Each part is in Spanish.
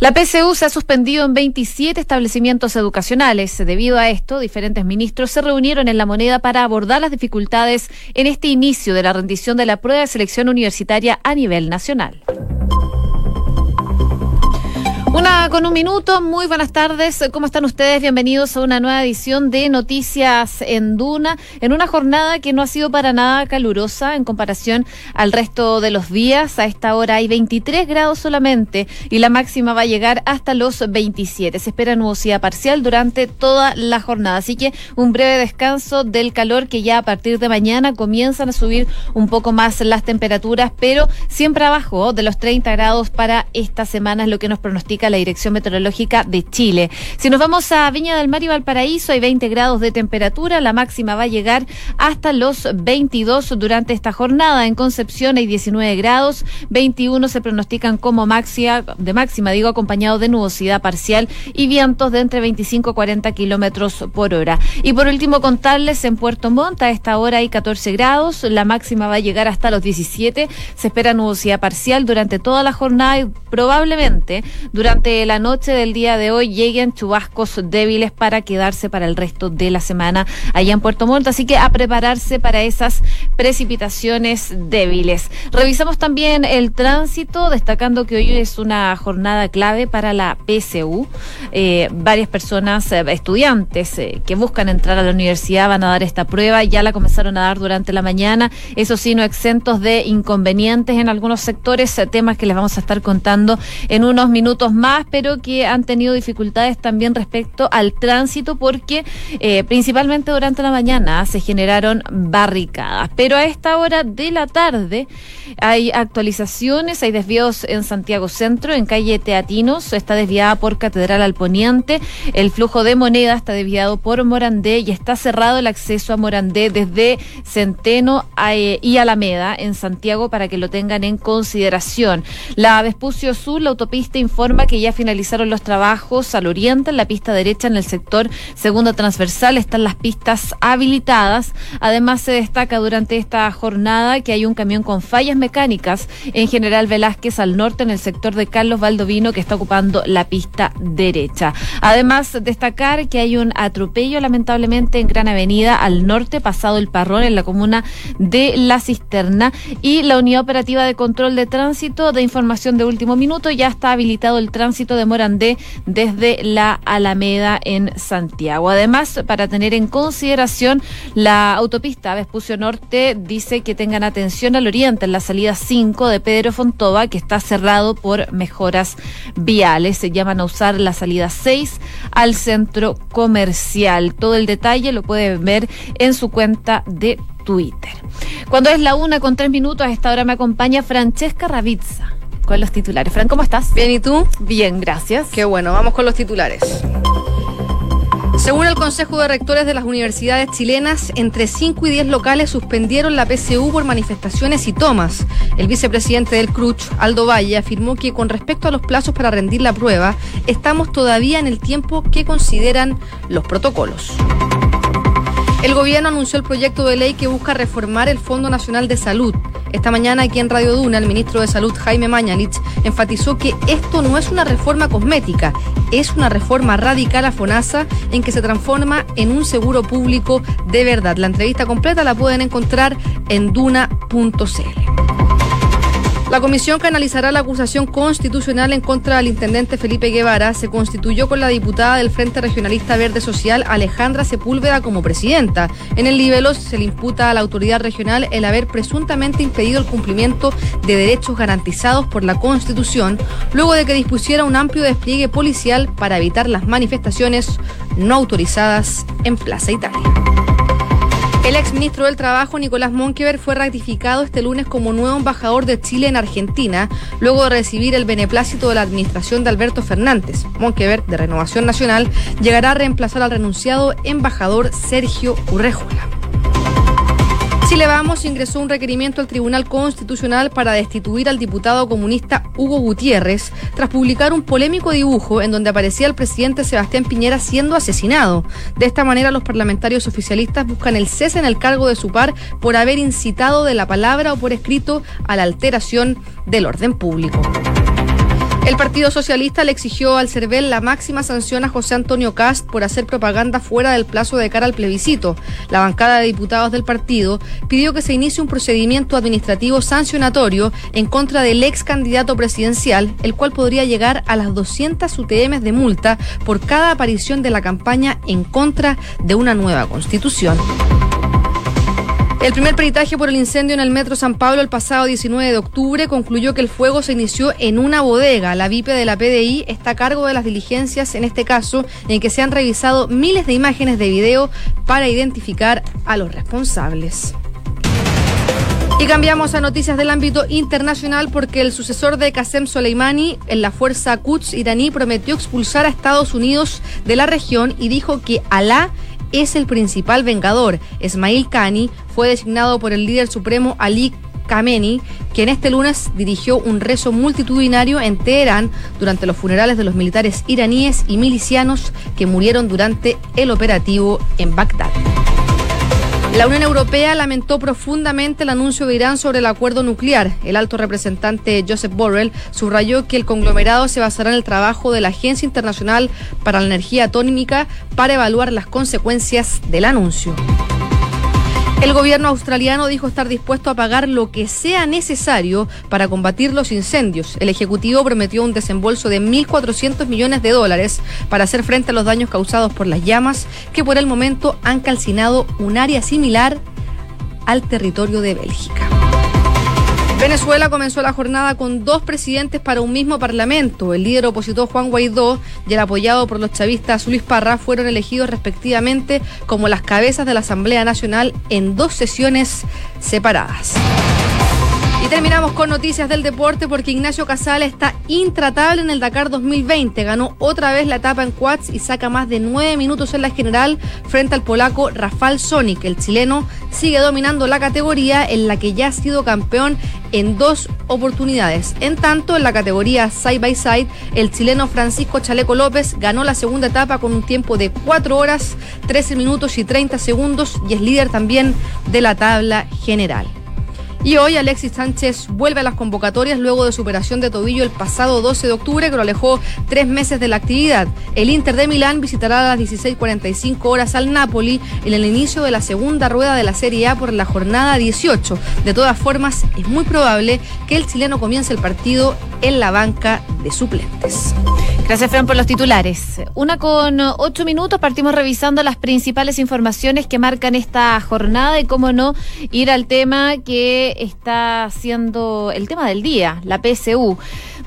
La PCU se ha suspendido en 27 establecimientos educacionales. Debido a esto, diferentes ministros se reunieron en la moneda para abordar las dificultades en este inicio de la rendición de la prueba de selección universitaria a nivel nacional. Una con un minuto, muy buenas tardes, ¿cómo están ustedes? Bienvenidos a una nueva edición de Noticias en Duna, en una jornada que no ha sido para nada calurosa en comparación al resto de los días. A esta hora hay 23 grados solamente y la máxima va a llegar hasta los 27. Se espera nubosidad parcial durante toda la jornada, así que un breve descanso del calor que ya a partir de mañana comienzan a subir un poco más las temperaturas, pero siempre abajo de los 30 grados para esta semana es lo que nos pronostica la Dirección Meteorológica de Chile. Si nos vamos a Viña del Mar y Valparaíso, hay 20 grados de temperatura, la máxima va a llegar hasta los 22 durante esta jornada. En Concepción hay 19 grados, 21 se pronostican como máxima, de máxima, digo, acompañado de nubosidad parcial y vientos de entre 25 y 40 kilómetros por hora. Y por último, contarles en Puerto Montt, a esta hora hay 14 grados, la máxima va a llegar hasta los 17, se espera nubosidad parcial durante toda la jornada y probablemente durante durante la noche del día de hoy lleguen chubascos débiles para quedarse para el resto de la semana allá en Puerto Montt. Así que a prepararse para esas precipitaciones débiles. Revisamos también el tránsito, destacando que hoy es una jornada clave para la PSU. Eh, varias personas, eh, estudiantes eh, que buscan entrar a la universidad van a dar esta prueba. Ya la comenzaron a dar durante la mañana. Eso sí, no exentos de inconvenientes en algunos sectores, temas que les vamos a estar contando en unos minutos pero que han tenido dificultades también respecto al tránsito porque eh, principalmente durante la mañana se generaron barricadas. Pero a esta hora de la tarde hay actualizaciones, hay desvíos en Santiago Centro, en calle Teatinos, está desviada por Catedral al Poniente, el flujo de moneda está desviado por Morandé y está cerrado el acceso a Morandé desde Centeno eh, y Alameda en Santiago para que lo tengan en consideración. La Vespucio Sur, la autopista informa que ya finalizaron los trabajos al oriente, en la pista derecha, en el sector segundo transversal, están las pistas habilitadas. Además, se destaca durante esta jornada que hay un camión con fallas mecánicas en General Velázquez al norte, en el sector de Carlos Valdovino, que está ocupando la pista derecha. Además, destacar que hay un atropello, lamentablemente, en Gran Avenida al norte, pasado el Parrón, en la comuna de La Cisterna. Y la Unidad Operativa de Control de Tránsito de Información de Último Minuto ya está habilitado el tránsito de Morandé desde la Alameda en Santiago. Además, para tener en consideración la autopista Vespucio Norte dice que tengan atención al oriente en la salida 5 de Pedro Fontova, que está cerrado por mejoras viales. Se llaman a usar la salida 6 al centro comercial. Todo el detalle lo pueden ver en su cuenta de Twitter. Cuando es la una con tres minutos, a esta hora me acompaña Francesca Ravizza con los titulares. Fran, ¿cómo estás? Bien, ¿y tú? Bien, gracias. Qué bueno, vamos con los titulares. Según el Consejo de Rectores de las Universidades chilenas, entre 5 y 10 locales suspendieron la PCU por manifestaciones y tomas. El vicepresidente del CRUCH, Aldo Valle, afirmó que con respecto a los plazos para rendir la prueba, estamos todavía en el tiempo que consideran los protocolos. El gobierno anunció el proyecto de ley que busca reformar el Fondo Nacional de Salud. Esta mañana aquí en Radio Duna, el ministro de Salud Jaime Mañalich enfatizó que esto no es una reforma cosmética, es una reforma radical a FONASA en que se transforma en un seguro público de verdad. La entrevista completa la pueden encontrar en duna.cl. La comisión que analizará la acusación constitucional en contra del intendente Felipe Guevara se constituyó con la diputada del Frente Regionalista Verde Social Alejandra Sepúlveda como presidenta. En el libelo se le imputa a la autoridad regional el haber presuntamente impedido el cumplimiento de derechos garantizados por la Constitución, luego de que dispusiera un amplio despliegue policial para evitar las manifestaciones no autorizadas en Plaza Italia. El exministro del Trabajo, Nicolás Monkever, fue ratificado este lunes como nuevo embajador de Chile en Argentina, luego de recibir el beneplácito de la administración de Alberto Fernández. Monkever, de Renovación Nacional, llegará a reemplazar al renunciado embajador Sergio Urrejola. Chile Vamos ingresó un requerimiento al Tribunal Constitucional para destituir al diputado comunista Hugo Gutiérrez tras publicar un polémico dibujo en donde aparecía el presidente Sebastián Piñera siendo asesinado. De esta manera, los parlamentarios oficialistas buscan el cese en el cargo de su par por haber incitado de la palabra o por escrito a la alteración del orden público. El Partido Socialista le exigió al CERVEL la máxima sanción a José Antonio Cast por hacer propaganda fuera del plazo de cara al plebiscito. La bancada de diputados del partido pidió que se inicie un procedimiento administrativo sancionatorio en contra del ex candidato presidencial, el cual podría llegar a las 200 UTM de multa por cada aparición de la campaña en contra de una nueva constitución. El primer peritaje por el incendio en el Metro San Pablo el pasado 19 de octubre concluyó que el fuego se inició en una bodega. La VIP de la PDI está a cargo de las diligencias en este caso, en que se han revisado miles de imágenes de video para identificar a los responsables. Y cambiamos a noticias del ámbito internacional porque el sucesor de Qasem Soleimani en la fuerza Quds iraní prometió expulsar a Estados Unidos de la región y dijo que Alá es el principal vengador. Esmail Khani fue designado por el líder supremo Ali Khamenei, quien este lunes dirigió un rezo multitudinario en Teherán durante los funerales de los militares iraníes y milicianos que murieron durante el operativo en Bagdad. La Unión Europea lamentó profundamente el anuncio de Irán sobre el acuerdo nuclear. El alto representante Joseph Borrell subrayó que el conglomerado se basará en el trabajo de la Agencia Internacional para la Energía Atómica para evaluar las consecuencias del anuncio. El gobierno australiano dijo estar dispuesto a pagar lo que sea necesario para combatir los incendios. El Ejecutivo prometió un desembolso de 1.400 millones de dólares para hacer frente a los daños causados por las llamas que por el momento han calcinado un área similar al territorio de Bélgica. Venezuela comenzó la jornada con dos presidentes para un mismo parlamento. El líder opositor Juan Guaidó y el apoyado por los chavistas Luis Parra fueron elegidos respectivamente como las cabezas de la Asamblea Nacional en dos sesiones separadas. Y terminamos con noticias del deporte porque Ignacio Casale está intratable en el Dakar 2020. Ganó otra vez la etapa en quads y saca más de nueve minutos en la general frente al polaco Rafal Sonic. El chileno sigue dominando la categoría en la que ya ha sido campeón en dos oportunidades. En tanto, en la categoría side by side, el chileno Francisco Chaleco López ganó la segunda etapa con un tiempo de 4 horas, 13 minutos y 30 segundos y es líder también de la tabla general. Y hoy Alexis Sánchez vuelve a las convocatorias luego de su operación de tobillo el pasado 12 de octubre que lo alejó tres meses de la actividad. El Inter de Milán visitará a las 16.45 horas al Napoli en el inicio de la segunda rueda de la Serie A por la jornada 18. De todas formas, es muy probable que el chileno comience el partido en la banca de suplentes. Gracias, Fran, por los titulares. Una con ocho minutos, partimos revisando las principales informaciones que marcan esta jornada y, cómo no, ir al tema que está siendo el tema del día, la PSU.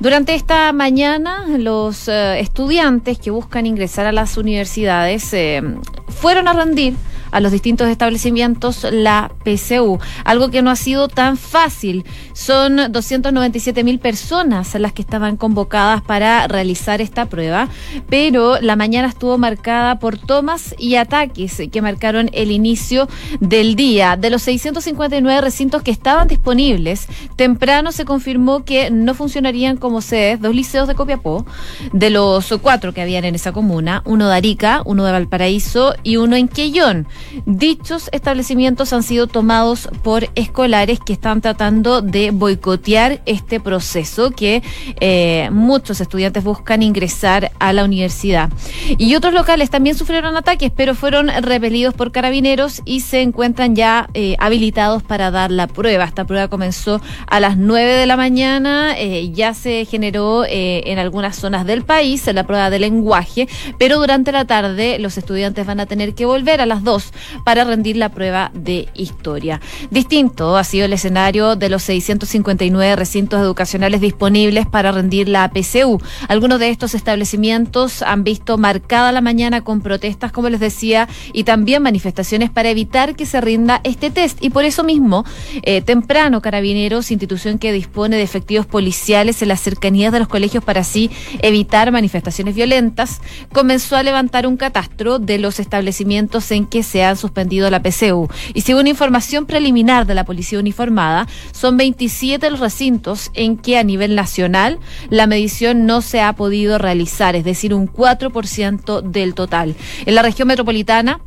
Durante esta mañana, los eh, estudiantes que buscan ingresar a las universidades eh, fueron a rendir a los distintos establecimientos la PCU, algo que no ha sido tan fácil. Son 297 mil personas las que estaban convocadas para realizar esta prueba, pero la mañana estuvo marcada por tomas y ataques que marcaron el inicio del día. De los 659 recintos que estaban disponibles, temprano se confirmó que no funcionarían como sedes dos liceos de Copiapó, de los cuatro que habían en esa comuna, uno de Arica, uno de Valparaíso y uno en Quellón. Dichos establecimientos han sido tomados por escolares que están tratando de boicotear este proceso que eh, muchos estudiantes buscan ingresar a la universidad. Y otros locales también sufrieron ataques, pero fueron repelidos por carabineros y se encuentran ya eh, habilitados para dar la prueba. Esta prueba comenzó a las 9 de la mañana, eh, ya se generó en algunas zonas del país la prueba de lenguaje, pero durante la tarde los estudiantes van a tener que volver a las 2 para rendir la prueba de historia. Distinto ha sido el escenario de los 659 recintos educacionales disponibles para rendir la PCU. Algunos de estos establecimientos han visto marcada la mañana con protestas, como les decía, y también manifestaciones para evitar que se rinda este test. Y por eso mismo, eh, temprano, Carabineros, institución que dispone de efectivos policiales en las cercanías de los colegios para así evitar manifestaciones violentas, comenzó a levantar un catastro de los establecimientos en que se han suspendido la PCU. Y según información preliminar de la Policía Uniformada, son 27 los recintos en que a nivel nacional la medición no se ha podido realizar, es decir, un 4% del total. En la región metropolitana,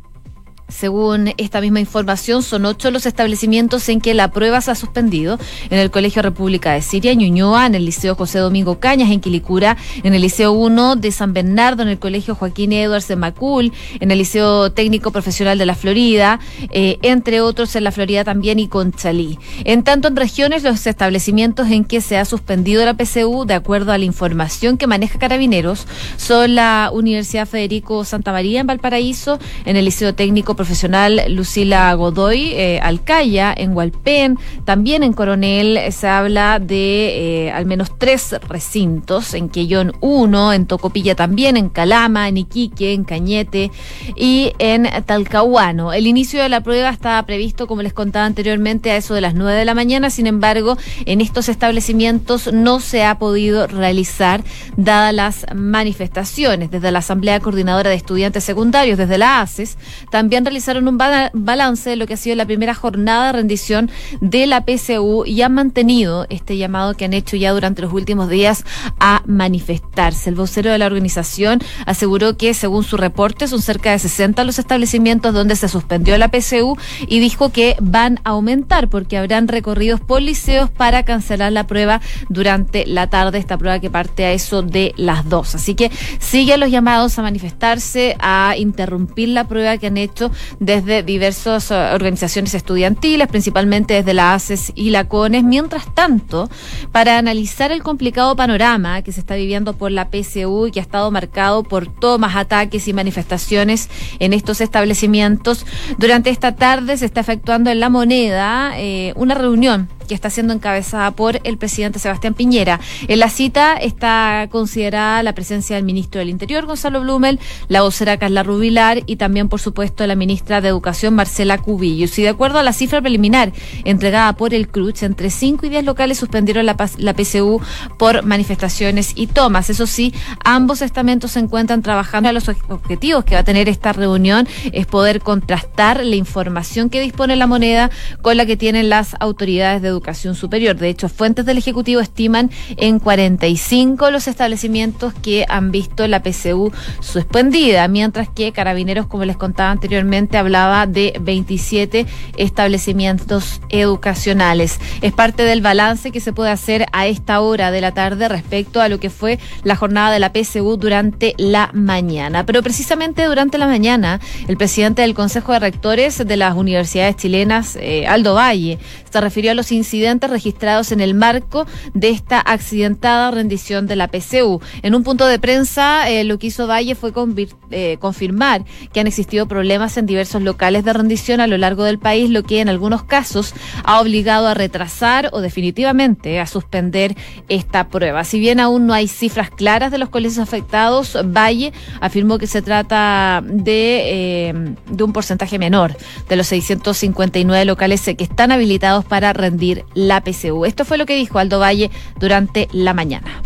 Según esta misma información, son ocho los establecimientos en que la prueba se ha suspendido. En el Colegio República de Siria, en Ñuñoa, en el Liceo José Domingo Cañas, en Quilicura, en el Liceo 1 de San Bernardo, en el Colegio Joaquín Edwards de Macul, en el Liceo Técnico Profesional de la Florida, eh, entre otros en la Florida también y Conchalí. En tanto, en regiones, los establecimientos en que se ha suspendido la PCU, de acuerdo a la información que maneja Carabineros, son la Universidad Federico Santa María en Valparaíso, en el Liceo Técnico profesional Lucila Godoy eh, Alcaya, en Hualpén, también en Coronel se habla de eh, al menos tres recintos, en Quellón 1, en Tocopilla también, en Calama, en Iquique, en Cañete y en Talcahuano. El inicio de la prueba estaba previsto, como les contaba anteriormente, a eso de las 9 de la mañana, sin embargo, en estos establecimientos no se ha podido realizar dadas las manifestaciones. Desde la Asamblea Coordinadora de Estudiantes Secundarios, desde la ACES, también realizaron un balance de lo que ha sido la primera jornada de rendición de la PCU y han mantenido este llamado que han hecho ya durante los últimos días a manifestarse. El vocero de la organización aseguró que, según su reporte, son cerca de 60 los establecimientos donde se suspendió la PCU y dijo que van a aumentar porque habrán recorridos por liceos para cancelar la prueba durante la tarde, esta prueba que parte a eso de las dos. Así que siguen los llamados a manifestarse, a interrumpir la prueba que han hecho desde diversas eh, organizaciones estudiantiles, principalmente desde la ACES y la CONES. Mientras tanto, para analizar el complicado panorama que se está viviendo por la PCU y que ha estado marcado por tomas, ataques y manifestaciones en estos establecimientos, durante esta tarde se está efectuando en La Moneda eh, una reunión que está siendo encabezada por el presidente Sebastián Piñera. En la cita está considerada la presencia del ministro del Interior, Gonzalo Blumel, la vocera Carla Rubilar y también, por supuesto, la ministra de Educación, Marcela Cubillos. Y de acuerdo a la cifra preliminar entregada por el CRUCH, entre 5 y 10 locales suspendieron la, la PCU por manifestaciones y tomas. Eso sí, ambos estamentos se encuentran trabajando a los objetivos que va a tener esta reunión es poder contrastar la información que dispone la moneda con la que tienen las autoridades de educación superior. De hecho, fuentes del Ejecutivo estiman en 45 los establecimientos que han visto la PCU suspendida, mientras que Carabineros, como les contaba anteriormente, hablaba de 27 establecimientos educacionales. Es parte del balance que se puede hacer a esta hora de la tarde respecto a lo que fue la jornada de la PCU durante la mañana. Pero precisamente durante la mañana, el presidente del Consejo de Rectores de las universidades chilenas, eh, Aldo Valle, se refirió a los incidentes registrados en el marco de esta accidentada rendición de la PCU. En un punto de prensa, eh, lo que hizo Valle fue eh, confirmar que han existido problemas en diversos locales de rendición a lo largo del país, lo que en algunos casos ha obligado a retrasar o definitivamente a suspender esta prueba. Si bien aún no hay cifras claras de los colegios afectados, Valle afirmó que se trata de, eh, de un porcentaje menor de los 659 locales que están habilitados para rendir la PCU. Esto fue lo que dijo Aldo Valle durante la mañana.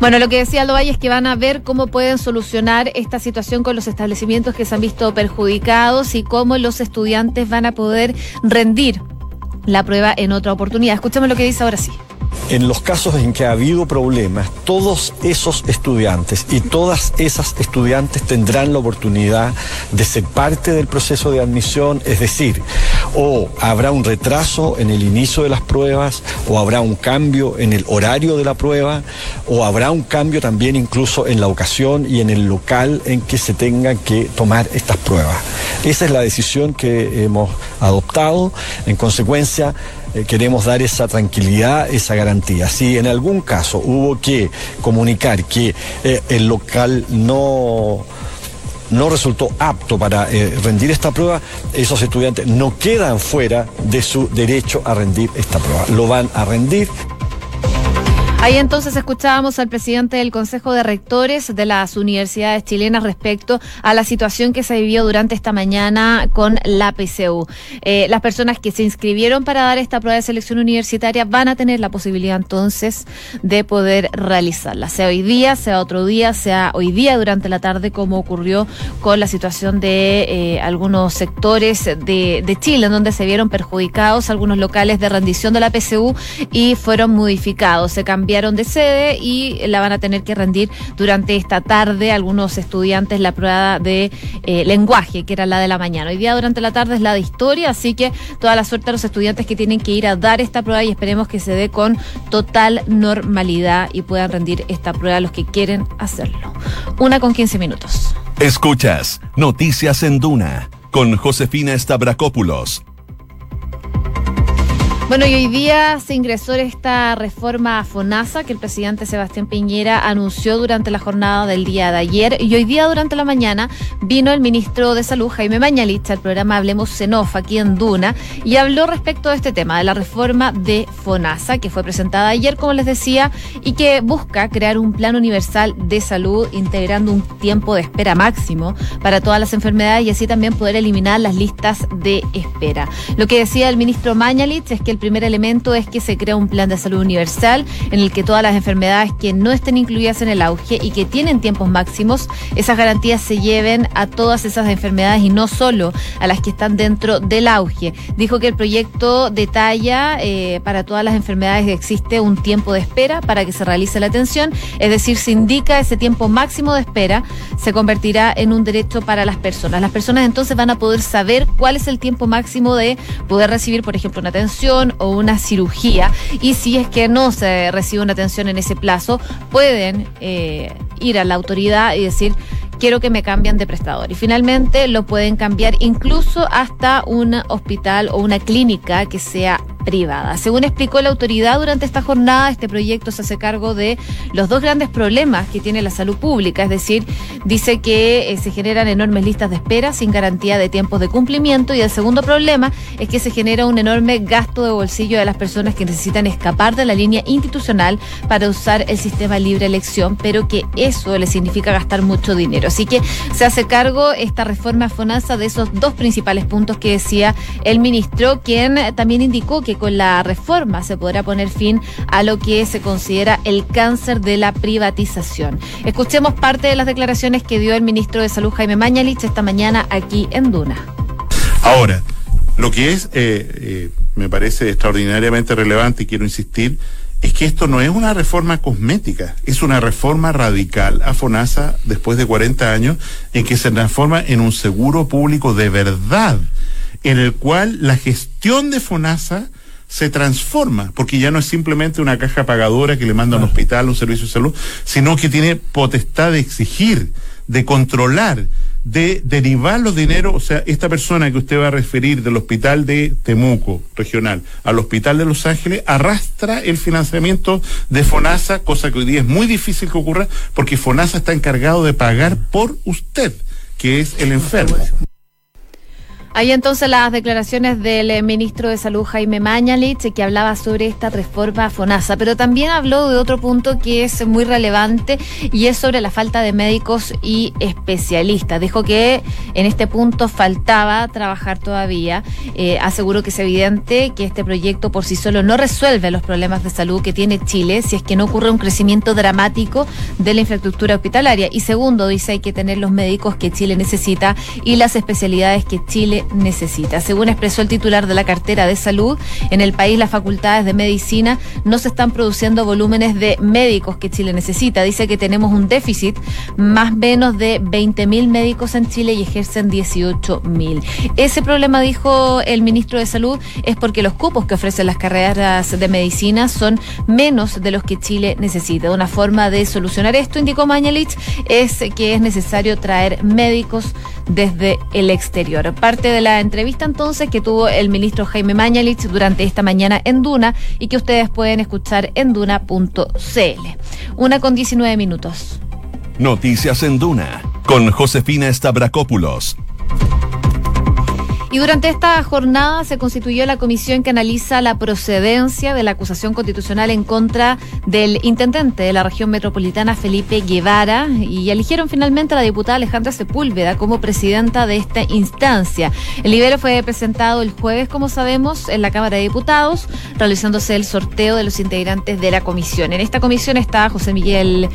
Bueno, lo que decía Aldo Valle es que van a ver cómo pueden solucionar esta situación con los establecimientos que se han visto perjudicados y cómo los estudiantes van a poder rendir la prueba en otra oportunidad. Escuchemos lo que dice ahora sí. En los casos en que ha habido problemas, todos esos estudiantes y todas esas estudiantes tendrán la oportunidad de ser parte del proceso de admisión, es decir, o habrá un retraso en el inicio de las pruebas, o habrá un cambio en el horario de la prueba, o habrá un cambio también incluso en la ocasión y en el local en que se tengan que tomar estas pruebas. Esa es la decisión que hemos adoptado. En consecuencia, eh, queremos dar esa tranquilidad, esa garantía. Si en algún caso hubo que comunicar que eh, el local no no resultó apto para eh, rendir esta prueba, esos estudiantes no quedan fuera de su derecho a rendir esta prueba. Lo van a rendir. Ahí entonces escuchábamos al presidente del Consejo de Rectores de las universidades chilenas respecto a la situación que se vivió durante esta mañana con la PCU. Eh, las personas que se inscribieron para dar esta prueba de selección universitaria van a tener la posibilidad entonces de poder realizarla, sea hoy día, sea otro día, sea hoy día durante la tarde, como ocurrió con la situación de eh, algunos sectores de, de Chile, en donde se vieron perjudicados algunos locales de rendición de la PCU y fueron modificados. Se cambió cambiaron de sede y la van a tener que rendir durante esta tarde algunos estudiantes la prueba de eh, lenguaje, que era la de la mañana. Hoy día durante la tarde es la de historia, así que toda la suerte a los estudiantes que tienen que ir a dar esta prueba y esperemos que se dé con total normalidad y puedan rendir esta prueba los que quieren hacerlo. Una con 15 minutos. Escuchas Noticias en Duna con Josefina Stavrakopoulos bueno, y hoy día se ingresó esta reforma a FONASA que el presidente Sebastián Piñera anunció durante la jornada del día de ayer. Y hoy día, durante la mañana, vino el ministro de Salud, Jaime Mañalich, al programa Hablemos Senof aquí en Duna y habló respecto de este tema, de la reforma de FONASA, que fue presentada ayer, como les decía, y que busca crear un plan universal de salud integrando un tiempo de espera máximo para todas las enfermedades y así también poder eliminar las listas de espera. Lo que decía el ministro Mañalich es que el primer elemento es que se crea un plan de salud universal en el que todas las enfermedades que no estén incluidas en el auge y que tienen tiempos máximos, esas garantías se lleven a todas esas enfermedades y no solo a las que están dentro del auge. Dijo que el proyecto detalla eh, para todas las enfermedades que existe un tiempo de espera para que se realice la atención, es decir, se indica ese tiempo máximo de espera, se convertirá en un derecho para las personas. Las personas entonces van a poder saber cuál es el tiempo máximo de poder recibir, por ejemplo, una atención, o una cirugía y si es que no se recibe una atención en ese plazo, pueden eh, ir a la autoridad y decir quiero que me cambien de prestador. Y finalmente lo pueden cambiar incluso hasta un hospital o una clínica que sea privada. Según explicó la autoridad durante esta jornada, este proyecto se hace cargo de los dos grandes problemas que tiene la salud pública, es decir, dice que eh, se generan enormes listas de espera sin garantía de tiempos de cumplimiento y el segundo problema es que se genera un enorme gasto de bolsillo de las personas que necesitan escapar de la línea institucional para usar el sistema libre elección, pero que eso le significa gastar mucho dinero. Así que se hace cargo esta reforma FONASA de esos dos principales puntos que decía el ministro, quien también indicó que que con la reforma se podrá poner fin a lo que se considera el cáncer de la privatización. Escuchemos parte de las declaraciones que dio el ministro de Salud Jaime Mañalich esta mañana aquí en Duna. Ahora, lo que es, eh, eh, me parece extraordinariamente relevante y quiero insistir, es que esto no es una reforma cosmética, es una reforma radical a FONASA después de 40 años en que se transforma en un seguro público de verdad, en el cual la gestión de FONASA se transforma, porque ya no es simplemente una caja pagadora que le manda a un hospital, un servicio de salud, sino que tiene potestad de exigir, de controlar, de derivar los dineros, o sea, esta persona que usted va a referir del hospital de Temuco regional al hospital de Los Ángeles arrastra el financiamiento de FONASA, cosa que hoy día es muy difícil que ocurra porque FONASA está encargado de pagar por usted, que es el enfermo. Hay entonces las declaraciones del eh, ministro de Salud Jaime Mañalich que hablaba sobre esta reforma FONASA, pero también habló de otro punto que es muy relevante y es sobre la falta de médicos y especialistas. Dijo que en este punto faltaba trabajar todavía. Eh, aseguró que es evidente que este proyecto por sí solo no resuelve los problemas de salud que tiene Chile si es que no ocurre un crecimiento dramático de la infraestructura hospitalaria. Y segundo, dice hay que tener los médicos que Chile necesita y las especialidades que Chile necesita. Según expresó el titular de la cartera de salud, en el país las facultades de medicina no se están produciendo volúmenes de médicos que Chile necesita. Dice que tenemos un déficit más o menos de 20.000 médicos en Chile y ejercen 18.000. Ese problema, dijo el ministro de Salud, es porque los cupos que ofrecen las carreras de medicina son menos de los que Chile necesita. Una forma de solucionar esto, indicó Mañalich, es que es necesario traer médicos desde el exterior. Parte de la entrevista entonces que tuvo el ministro Jaime Mañalich durante esta mañana en Duna y que ustedes pueden escuchar en duna.cl. Una con 19 minutos. Noticias en Duna con Josefina Stavrakopoulos y durante esta jornada se constituyó la comisión que analiza la procedencia de la acusación constitucional en contra del intendente de la región metropolitana, Felipe Guevara, y eligieron finalmente a la diputada Alejandra Sepúlveda como presidenta de esta instancia. El libero fue presentado el jueves, como sabemos, en la Cámara de Diputados, realizándose el sorteo de los integrantes de la comisión. En esta comisión está José Miguel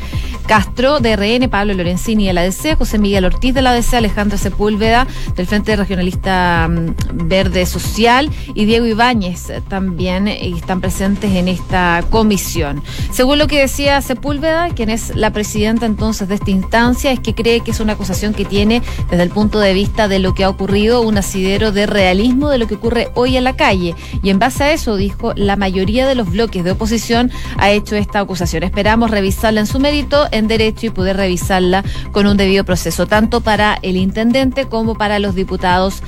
Castro de RN, Pablo Lorenzini de la DC, José Miguel Ortiz de la DC, Alejandra Sepúlveda del Frente Regionalista Verde Social y Diego Ibáñez también están presentes en esta comisión. Según lo que decía Sepúlveda, quien es la presidenta entonces de esta instancia, es que cree que es una acusación que tiene desde el punto de vista de lo que ha ocurrido un asidero de realismo de lo que ocurre hoy en la calle. Y en base a eso, dijo, la mayoría de los bloques de oposición ha hecho esta acusación. Esperamos revisarla en su mérito, en derecho y poder revisarla con un debido proceso, tanto para el intendente como para los diputados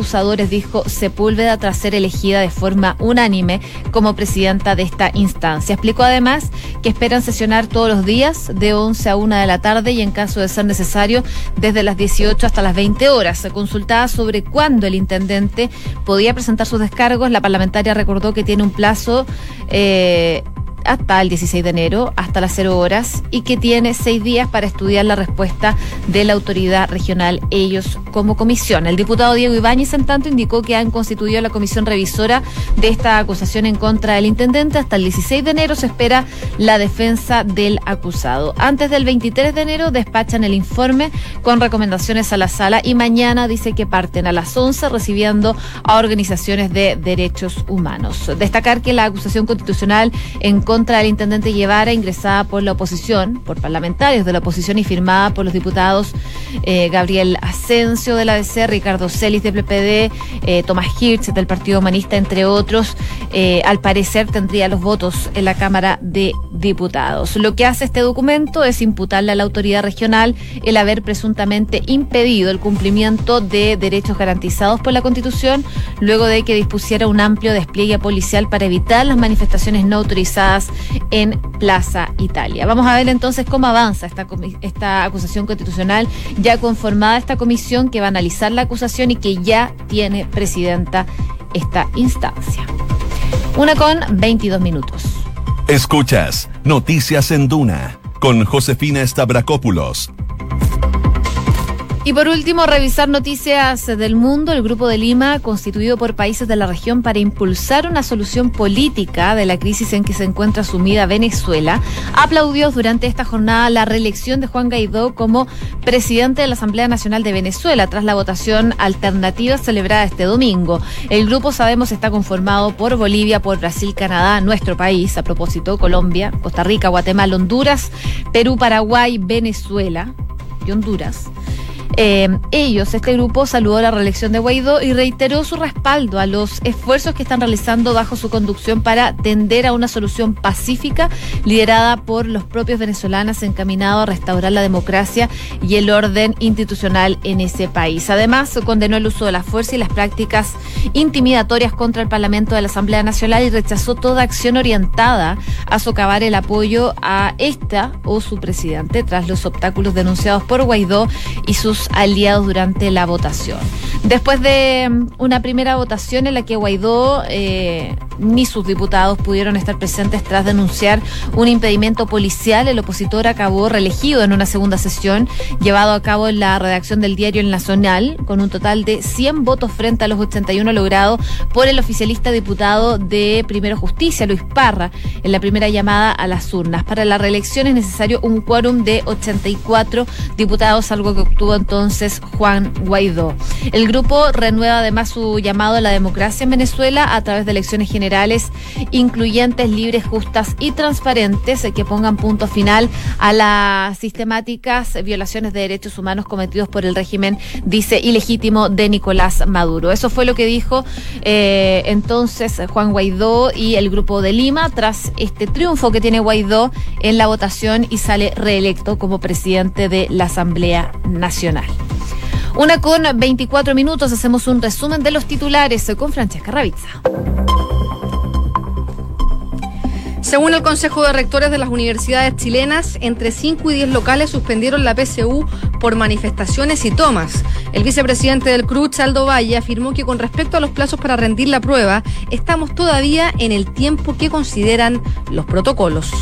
acusadores, dijo Sepúlveda, tras ser elegida de forma unánime como presidenta de esta instancia. Explicó además que esperan sesionar todos los días de 11 a 1 de la tarde y en caso de ser necesario desde las 18 hasta las 20 horas. Consultada sobre cuándo el intendente podía presentar sus descargos, la parlamentaria recordó que tiene un plazo eh, hasta el 16 de enero, hasta las 0 horas, y que tiene seis días para estudiar la respuesta de la autoridad regional, ellos como comisión. El diputado Diego Ibáñez, en tanto, indicó que han constituido la comisión revisora de esta acusación en contra del intendente. Hasta el 16 de enero se espera la defensa del acusado. Antes del 23 de enero despachan el informe con recomendaciones a la sala y mañana dice que parten a las 11 recibiendo a organizaciones de derechos humanos. Destacar que la acusación constitucional en contra del intendente Guevara, ingresada por la oposición, por parlamentarios de la oposición y firmada por los diputados eh, Gabriel Asensio de la DC, Ricardo Celis de PPD, eh, Tomás Hirsch del Partido Humanista, entre otros, eh, al parecer tendría los votos en la Cámara de Diputados. Lo que hace este documento es imputarle a la autoridad regional el haber presuntamente impedido el cumplimiento de derechos garantizados por la Constitución, luego de que dispusiera un amplio despliegue policial para evitar las manifestaciones no autorizadas en Plaza Italia. Vamos a ver entonces cómo avanza esta, esta acusación constitucional, ya conformada esta comisión que va a analizar la acusación y que ya tiene presidenta esta instancia. Una con 22 minutos. Escuchas Noticias en Duna con Josefina Stavrakopoulos y por último, revisar noticias del mundo. El Grupo de Lima, constituido por países de la región para impulsar una solución política de la crisis en que se encuentra sumida Venezuela, aplaudió durante esta jornada la reelección de Juan Guaidó como presidente de la Asamblea Nacional de Venezuela tras la votación alternativa celebrada este domingo. El grupo, sabemos, está conformado por Bolivia, por Brasil, Canadá, nuestro país, a propósito, Colombia, Costa Rica, Guatemala, Honduras, Perú, Paraguay, Venezuela y Honduras. Eh, ellos, este grupo, saludó la reelección de Guaidó y reiteró su respaldo a los esfuerzos que están realizando bajo su conducción para tender a una solución pacífica liderada por los propios venezolanos encaminado a restaurar la democracia y el orden institucional en ese país. Además, condenó el uso de la fuerza y las prácticas intimidatorias contra el Parlamento de la Asamblea Nacional y rechazó toda acción orientada a socavar el apoyo a esta o su presidente tras los obstáculos denunciados por Guaidó y sus aliados durante la votación. Después de mm, una primera votación en la que Guaidó eh, ni sus diputados pudieron estar presentes tras denunciar un impedimento policial, el opositor acabó reelegido en una segunda sesión llevado a cabo en la redacción del diario El Nacional, con un total de 100 votos frente a los 81 logrados por el oficialista diputado de Primero Justicia, Luis Parra, en la primera llamada a las urnas. Para la reelección es necesario un quórum de 84 diputados, algo que obtuvo entonces Juan Guaidó. El grupo renueva además su llamado a la democracia en Venezuela a través de elecciones generales incluyentes, libres, justas y transparentes que pongan punto final a las sistemáticas violaciones de derechos humanos cometidos por el régimen, dice, ilegítimo de Nicolás Maduro. Eso fue lo que dijo eh, entonces Juan Guaidó y el grupo de Lima tras este triunfo que tiene Guaidó en la votación y sale reelecto como presidente de la Asamblea Nacional. Una con 24 minutos, hacemos un resumen de los titulares con Francesca Ravizza. Según el Consejo de Rectores de las Universidades chilenas, entre 5 y 10 locales suspendieron la PSU por manifestaciones y tomas. El vicepresidente del CRUCH, Aldo Valle, afirmó que con respecto a los plazos para rendir la prueba, estamos todavía en el tiempo que consideran los protocolos.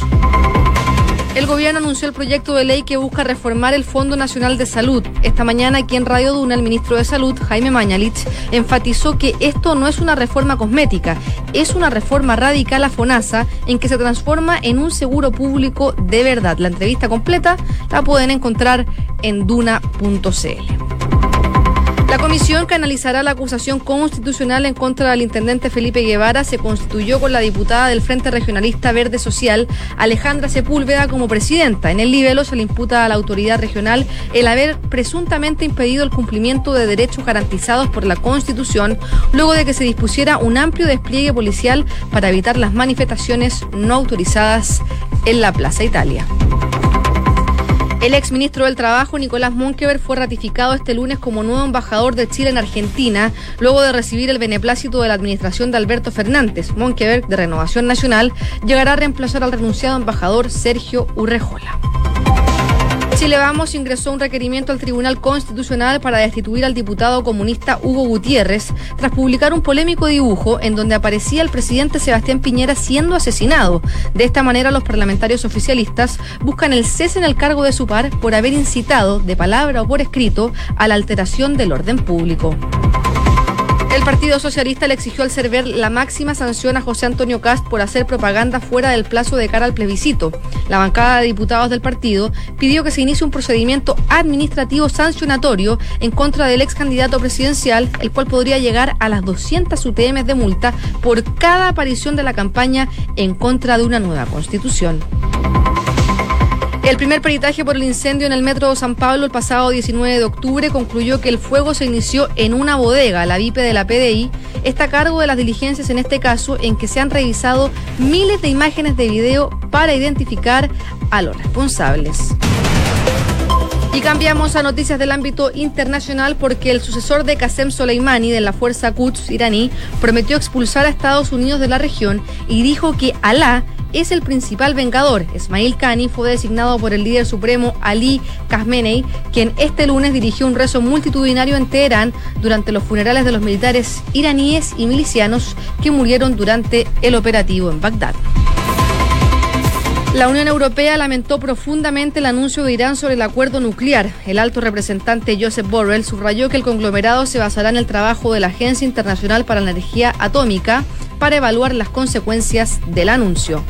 El gobierno anunció el proyecto de ley que busca reformar el Fondo Nacional de Salud. Esta mañana aquí en Radio Duna, el ministro de Salud, Jaime Mañalich, enfatizó que esto no es una reforma cosmética, es una reforma radical a FONASA en que se transforma en un seguro público de verdad. La entrevista completa la pueden encontrar en duna.cl. La comisión que analizará la acusación constitucional en contra del intendente Felipe Guevara se constituyó con la diputada del Frente Regionalista Verde Social, Alejandra Sepúlveda, como presidenta. En el libelo se le imputa a la autoridad regional el haber presuntamente impedido el cumplimiento de derechos garantizados por la Constitución, luego de que se dispusiera un amplio despliegue policial para evitar las manifestaciones no autorizadas en la Plaza Italia. El exministro del Trabajo, Nicolás Monkever, fue ratificado este lunes como nuevo embajador de Chile en Argentina, luego de recibir el beneplácito de la administración de Alberto Fernández. Monkever, de Renovación Nacional, llegará a reemplazar al renunciado embajador Sergio Urrejola. Chile Vamos ingresó un requerimiento al Tribunal Constitucional para destituir al diputado comunista Hugo Gutiérrez tras publicar un polémico dibujo en donde aparecía el presidente Sebastián Piñera siendo asesinado. De esta manera, los parlamentarios oficialistas buscan el cese en el cargo de su par por haber incitado, de palabra o por escrito, a la alteración del orden público. El Partido Socialista le exigió al CERVER la máxima sanción a José Antonio Cast por hacer propaganda fuera del plazo de cara al plebiscito. La bancada de diputados del partido pidió que se inicie un procedimiento administrativo sancionatorio en contra del ex candidato presidencial, el cual podría llegar a las 200 UTM de multa por cada aparición de la campaña en contra de una nueva constitución. El primer peritaje por el incendio en el metro de San Pablo el pasado 19 de octubre concluyó que el fuego se inició en una bodega, la VIP de la PDI, está a cargo de las diligencias en este caso en que se han revisado miles de imágenes de video para identificar a los responsables. Y cambiamos a noticias del ámbito internacional porque el sucesor de Qasem Soleimani de la fuerza Quds iraní prometió expulsar a Estados Unidos de la región y dijo que Alá es el principal vengador. Ismail Khani fue designado por el líder supremo Ali Khamenei, quien este lunes dirigió un rezo multitudinario en Teherán durante los funerales de los militares iraníes y milicianos que murieron durante el operativo en Bagdad. La Unión Europea lamentó profundamente el anuncio de Irán sobre el acuerdo nuclear. El alto representante Joseph Borrell subrayó que el conglomerado se basará en el trabajo de la Agencia Internacional para la Energía Atómica para evaluar las consecuencias del anuncio.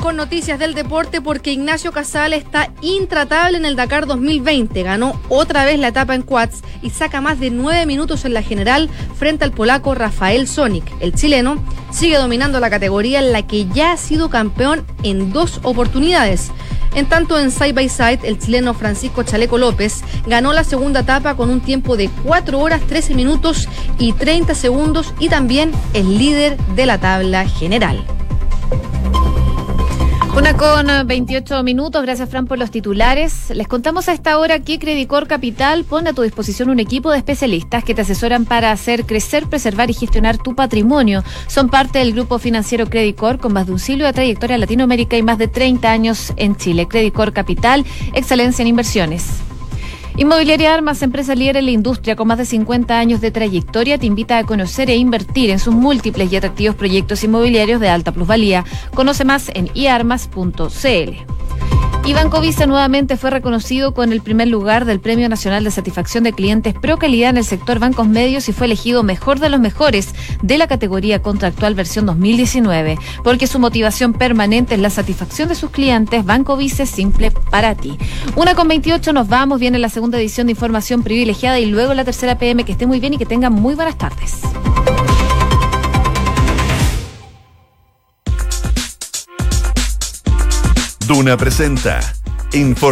Con noticias del deporte porque Ignacio Casal está intratable en el Dakar 2020. Ganó otra vez la etapa en quads y saca más de nueve minutos en la general frente al polaco Rafael Sonic. El chileno sigue dominando la categoría en la que ya ha sido campeón en dos oportunidades. En tanto, en side by side, el chileno Francisco Chaleco López ganó la segunda etapa con un tiempo de 4 horas 13 minutos y 30 segundos y también es líder de la tabla general. Una con 28 minutos, gracias Fran por los titulares. Les contamos a esta hora que Credicor Capital pone a tu disposición un equipo de especialistas que te asesoran para hacer crecer, preservar y gestionar tu patrimonio. Son parte del grupo financiero Credicor con más de un siglo de trayectoria en Latinoamérica y más de 30 años en Chile. Credicor Capital, excelencia en inversiones. Inmobiliaria Armas, empresa líder en la industria con más de 50 años de trayectoria, te invita a conocer e invertir en sus múltiples y atractivos proyectos inmobiliarios de alta plusvalía. Conoce más en iarmas.cl. Y Banco Visa nuevamente fue reconocido con el primer lugar del Premio Nacional de Satisfacción de Clientes Pro Calidad en el sector bancos medios y fue elegido mejor de los mejores de la categoría contractual versión 2019. Porque su motivación permanente es la satisfacción de sus clientes, Banco Visa es simple para ti. Una con 28 nos vamos, viene la segunda edición de Información Privilegiada y luego la tercera PM. Que esté muy bien y que tengan muy buenas tardes. Duna presenta